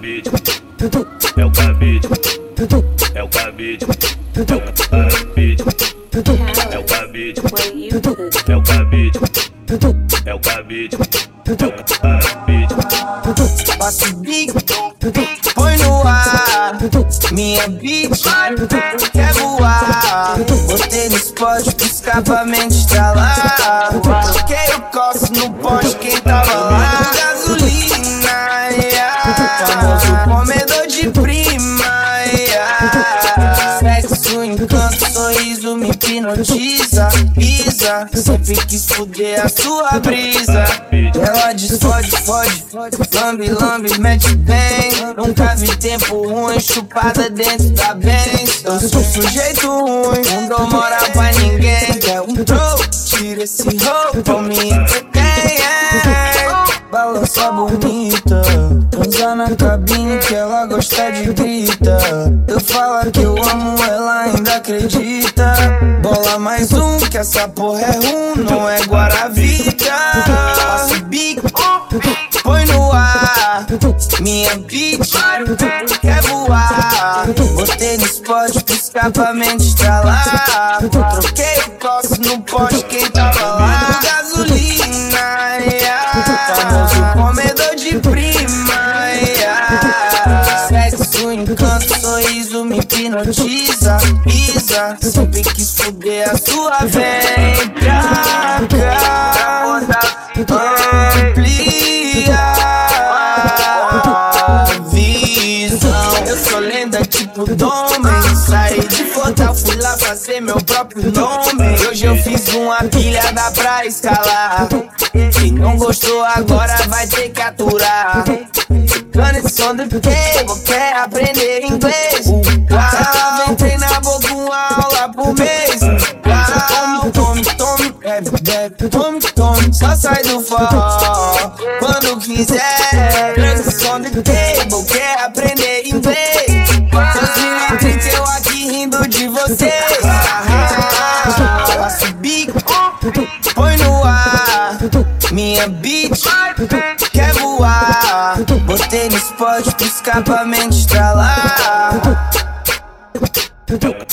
cabide, é o cabide, é o cabide, é o cabide, é o cabide, é o cabide, é o cabide, é o cabide. Passo big, põe no ar. Minha beat quer voar. Botei no spot pro escapamento estralar. Troquei o coço no poste, quem tava lá? Gasolina, comedor de prima. Yeah. Sexo, encanto, sorriso me hipnotiza. Pisa, sempre quis fuder a sua brisa. Ela diz fode, lambe, lambe, mete bem. Nunca vi tempo ruim, chupada dentro da Benz. Eu sou sujeito ruim, não dou moral pra ninguém. Quer um troco, tira esse roupa, me entretém. Balança bonita, transa na cabine que ela gosta de grita. Eu falo que eu amo, ela ainda acredita. Bola mais um, que essa porra é rum, não é Guaravita. Passo bico, põe no ar. Minha bitch quer voar. Botei no spot pro escapamento estralar. Famoso comedor de prima. Yeah. Sexo, encanto, sorriso me hipnotiza. Pisa, sempre quis fuder a sua vem pra cá. Amplia a visão. Eu sou lenda tipo Domen. Saí de Fortal, fui lá fazer meu próprio nome. Hoje eu fiz uma pilha, dá pra escalar. Quem não gostou agora vai ter que aturar. Esse som do table, quer aprender inglês. Uau, entrei na boca uma aula por mês. Uau, tome, tome, bebe, bebe, tome, tome. Só sai do forró quando quiser. Esse som do table, quer Quer voar. Botei no spot pro escapamento estralar. É o